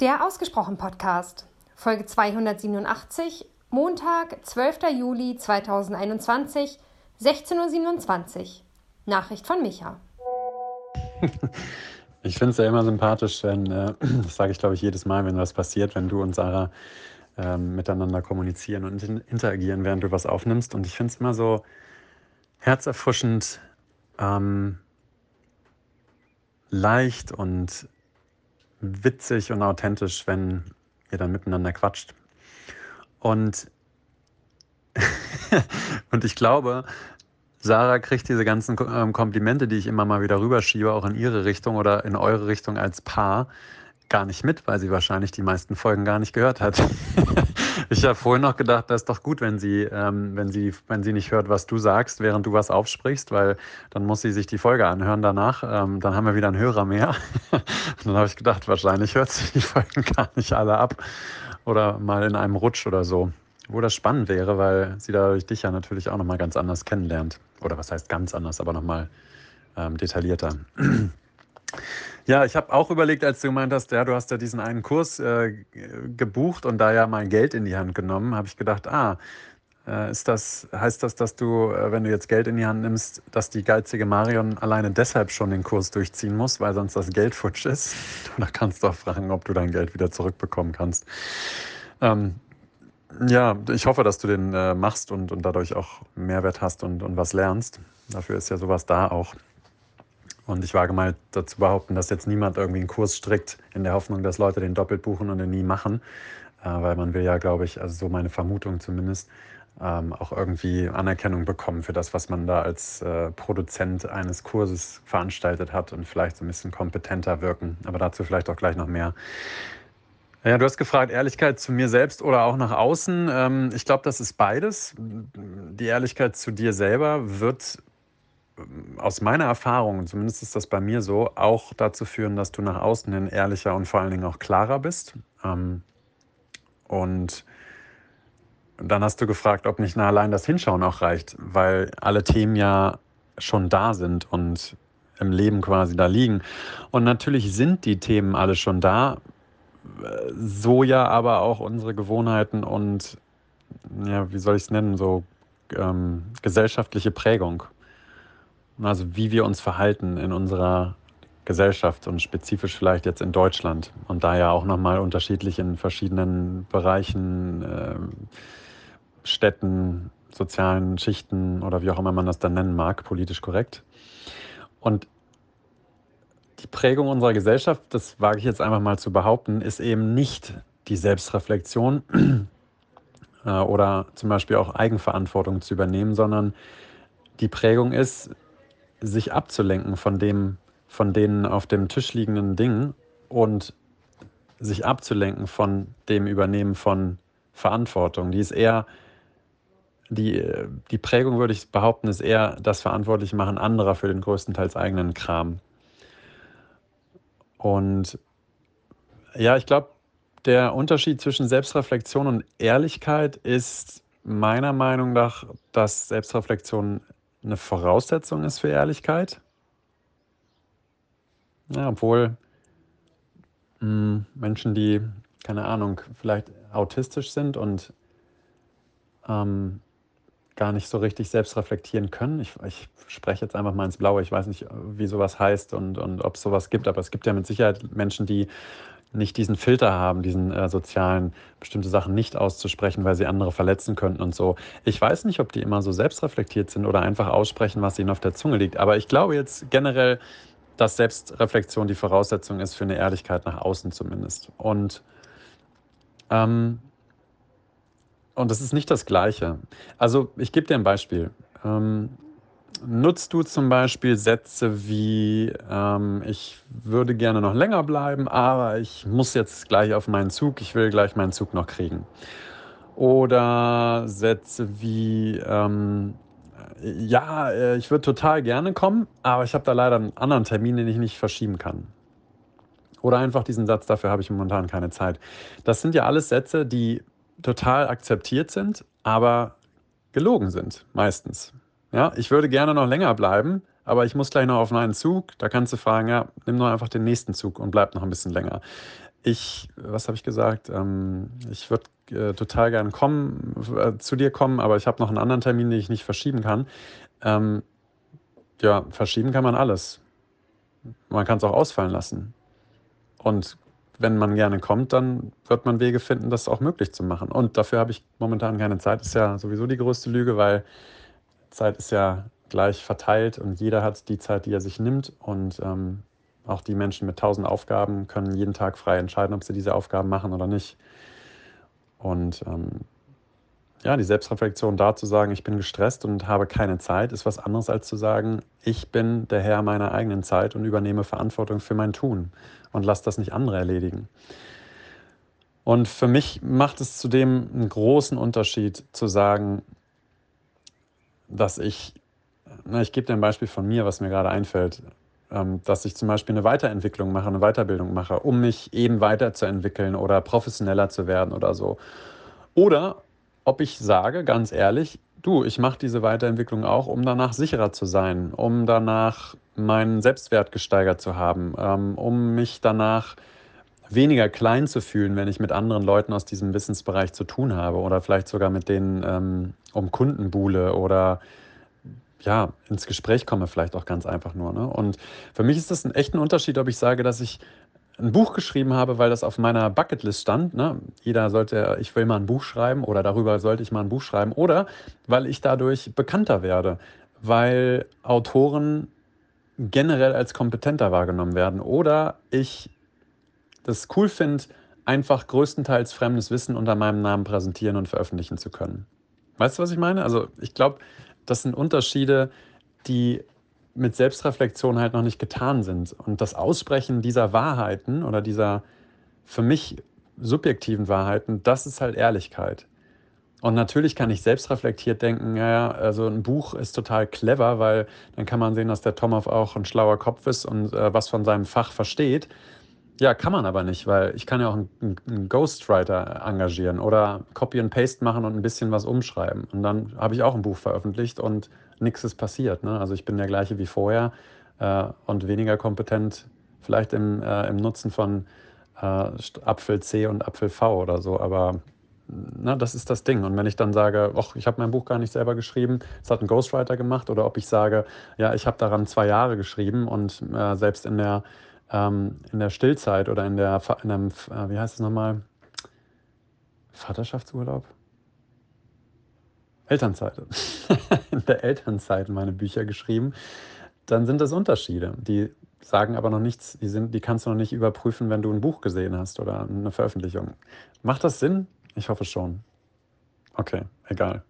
Der Ausgesprochen Podcast, Folge 287, Montag, 12. Juli 2021, 16.27 Uhr. Nachricht von Micha. Ich finde es ja immer sympathisch, wenn, äh, das sage ich glaube ich jedes Mal, wenn was passiert, wenn du und Sarah äh, miteinander kommunizieren und interagieren, während du was aufnimmst. Und ich finde es immer so herzerfrischend, ähm, leicht und witzig und authentisch, wenn ihr dann miteinander quatscht. Und, und ich glaube, Sarah kriegt diese ganzen ähm, Komplimente, die ich immer mal wieder rüberschiebe, auch in ihre Richtung oder in eure Richtung als Paar, gar nicht mit, weil sie wahrscheinlich die meisten Folgen gar nicht gehört hat. ich habe vorhin noch gedacht, das ist doch gut, wenn sie, ähm, wenn sie, wenn sie nicht hört, was du sagst, während du was aufsprichst, weil dann muss sie sich die Folge anhören danach. Ähm, dann haben wir wieder einen Hörer mehr. Und dann habe ich gedacht, wahrscheinlich hört sie die Folgen gar nicht alle ab oder mal in einem Rutsch oder so. Wo das spannend wäre, weil sie dadurch dich ja natürlich auch nochmal ganz anders kennenlernt. Oder was heißt ganz anders, aber nochmal ähm, detaillierter. Ja, ich habe auch überlegt, als du gemeint hast, ja, du hast ja diesen einen Kurs äh, gebucht und da ja mal Geld in die Hand genommen, habe ich gedacht, ah, äh, ist das, heißt das, dass du, äh, wenn du jetzt Geld in die Hand nimmst, dass die geizige Marion alleine deshalb schon den Kurs durchziehen muss, weil sonst das Geld futsch ist? Da kannst du auch fragen, ob du dein Geld wieder zurückbekommen kannst. Ähm, ja, ich hoffe, dass du den äh, machst und, und dadurch auch Mehrwert hast und, und was lernst. Dafür ist ja sowas da auch. Und ich wage mal dazu behaupten, dass jetzt niemand irgendwie einen Kurs strickt, in der Hoffnung, dass Leute den doppelt buchen und den nie machen. Äh, weil man will ja, glaube ich, also so meine Vermutung zumindest, ähm, auch irgendwie Anerkennung bekommen für das, was man da als äh, Produzent eines Kurses veranstaltet hat und vielleicht so ein bisschen kompetenter wirken. Aber dazu vielleicht auch gleich noch mehr. Ja, du hast gefragt, Ehrlichkeit zu mir selbst oder auch nach außen. Ähm, ich glaube, das ist beides. Die Ehrlichkeit zu dir selber wird aus meiner Erfahrung, zumindest ist das bei mir so, auch dazu führen, dass du nach außen hin ehrlicher und vor allen Dingen auch klarer bist. Ähm, und dann hast du gefragt, ob nicht allein das Hinschauen auch reicht, weil alle Themen ja schon da sind und im Leben quasi da liegen. Und natürlich sind die Themen alle schon da, so ja aber auch unsere Gewohnheiten und, ja, wie soll ich es nennen, so ähm, gesellschaftliche Prägung. Also wie wir uns verhalten in unserer Gesellschaft und spezifisch vielleicht jetzt in Deutschland und da ja auch nochmal unterschiedlich in verschiedenen Bereichen, äh, Städten, sozialen Schichten oder wie auch immer man das dann nennen mag, politisch korrekt. Und die Prägung unserer Gesellschaft, das wage ich jetzt einfach mal zu behaupten, ist eben nicht die Selbstreflexion äh, oder zum Beispiel auch Eigenverantwortung zu übernehmen, sondern die Prägung ist, sich abzulenken von dem, von den auf dem Tisch liegenden Dingen und sich abzulenken von dem Übernehmen von Verantwortung. Die ist eher, die, die Prägung, würde ich behaupten, ist eher das Verantwortlichmachen anderer für den größtenteils eigenen Kram. Und ja, ich glaube, der Unterschied zwischen Selbstreflexion und Ehrlichkeit ist meiner Meinung nach, dass Selbstreflexion eine Voraussetzung ist für Ehrlichkeit. Ja, obwohl mh, hm, Menschen, die, keine Ahnung, vielleicht autistisch sind und ähm, gar nicht so richtig selbst reflektieren können. Ich, ich, spreche jetzt einfach mal ins Blaue. Ich weiß nicht, wie sowas heißt und, und ob es sowas gibt, aber es gibt ja mit Sicherheit Menschen, die nicht diesen Filter haben, diesen äh, sozialen, bestimmte Sachen nicht auszusprechen, weil sie andere verletzen könnten und so. Ich weiß nicht, ob die immer so selbstreflektiert sind oder einfach aussprechen, was ihnen auf der Zunge liegt. Aber ich glaube jetzt generell, dass Selbstreflexion die Voraussetzung ist für eine Ehrlichkeit nach außen zumindest. Und, ähm, und das ist nicht das Gleiche. Also ich gebe dir ein Beispiel. Ähm, nutzt du zum Beispiel Sätze wie, ähm, ich würde gerne noch länger bleiben, aber ich muss jetzt gleich auf meinen Zug, ich will gleich meinen Zug noch kriegen. Oder Sätze wie, ähm, ja, äh, ich würde total gerne kommen, aber ich habe da leider einen anderen Termin, den ich nicht verschieben kann. Oder einfach diesen Satz, dafür habe ich momentan keine Zeit. Das sind ja alles Sätze, die total akzeptiert sind, aber gelogen sind, meistens. Ja, ich würde gerne noch länger bleiben, aber ich muss gleich noch auf einen Zug. Da kannst du fragen, ja, nimm doch einfach den nächsten Zug und bleib noch ein bisschen länger. ich, was habe ich gesagt? Ähm, ich würde äh, total gern kommen, äh, zu dir kommen, aber ich habe noch einen anderen Termin, den ich nicht verschieben kann. Ähm, ja, verschieben kann man alles. Man kann es auch ausfallen lassen. Und wenn man gerne kommt, dann wird man Wege finden, das auch möglich zu machen. Und dafür habe ich momentan keine Zeit. Ist ja sowieso die größte Lüge, weil Zeit ist ja gleich verteilt und jeder hat die Zeit, die er sich nimmt. Und ähm, auch die Menschen mit tausend Aufgaben können jeden Tag frei entscheiden, ob sie diese Aufgaben machen oder nicht. Und ähm, ja, die Selbstreflexion da zu sagen, ich bin gestresst und habe keine Zeit, ist was anderes als zu sagen, ich bin der Herr meiner eigenen Zeit und übernehme Verantwortung für mein Tun und lasse das nicht andere erledigen. Und für mich macht es zudem einen großen Unterschied zu sagen, dass ich, na, ich gebe dir ein Beispiel von mir, was mir gerade einfällt, ähm, dass ich zum Beispiel eine Weiterentwicklung mache, eine Weiterbildung mache, um mich eben weiterzuentwickeln oder professioneller zu werden oder so. Oder ob ich sage, ganz ehrlich, du, ich mache diese Weiterentwicklung auch, um danach sicherer zu sein, um danach meinen Selbstwert gesteigert zu haben, ähm, um mich danach weniger klein zu fühlen, wenn ich mit anderen Leuten aus diesem Wissensbereich zu tun habe oder vielleicht sogar mit denen ähm, um Kunden buhle oder ja, ins Gespräch komme, vielleicht auch ganz einfach nur. Ne? Und für mich ist das ein echter Unterschied, ob ich sage, dass ich ein Buch geschrieben habe, weil das auf meiner Bucketlist stand. Ne? Jeder sollte, ich will mal ein Buch schreiben oder darüber sollte ich mal ein Buch schreiben. Oder weil ich dadurch bekannter werde, weil Autoren generell als kompetenter wahrgenommen werden. Oder ich das cool finde, einfach größtenteils fremdes Wissen unter meinem Namen präsentieren und veröffentlichen zu können. Weißt du, was ich meine? Also ich glaube, das sind Unterschiede, die mit Selbstreflexion halt noch nicht getan sind. Und das Aussprechen dieser Wahrheiten oder dieser für mich subjektiven Wahrheiten, das ist halt Ehrlichkeit. Und natürlich kann ich selbstreflektiert denken, ja, also ein Buch ist total clever, weil dann kann man sehen, dass der Tomov auch ein schlauer Kopf ist und äh, was von seinem Fach versteht. Ja, kann man aber nicht, weil ich kann ja auch einen, einen Ghostwriter engagieren oder Copy and Paste machen und ein bisschen was umschreiben. Und dann habe ich auch ein Buch veröffentlicht und nichts ist passiert. Ne? Also ich bin der gleiche wie vorher äh, und weniger kompetent vielleicht im, äh, im Nutzen von äh, Apfel C und Apfel V oder so. Aber na, das ist das Ding. Und wenn ich dann sage, ach, ich habe mein Buch gar nicht selber geschrieben, es hat ein Ghostwriter gemacht, oder ob ich sage, ja, ich habe daran zwei Jahre geschrieben und äh, selbst in der ähm, in der Stillzeit oder in der, in einem, äh, wie heißt es nochmal? Vaterschaftsurlaub? Elternzeit. in der Elternzeit meine Bücher geschrieben. Dann sind das Unterschiede. Die sagen aber noch nichts, die, sind, die kannst du noch nicht überprüfen, wenn du ein Buch gesehen hast oder eine Veröffentlichung. Macht das Sinn? Ich hoffe schon. Okay, egal.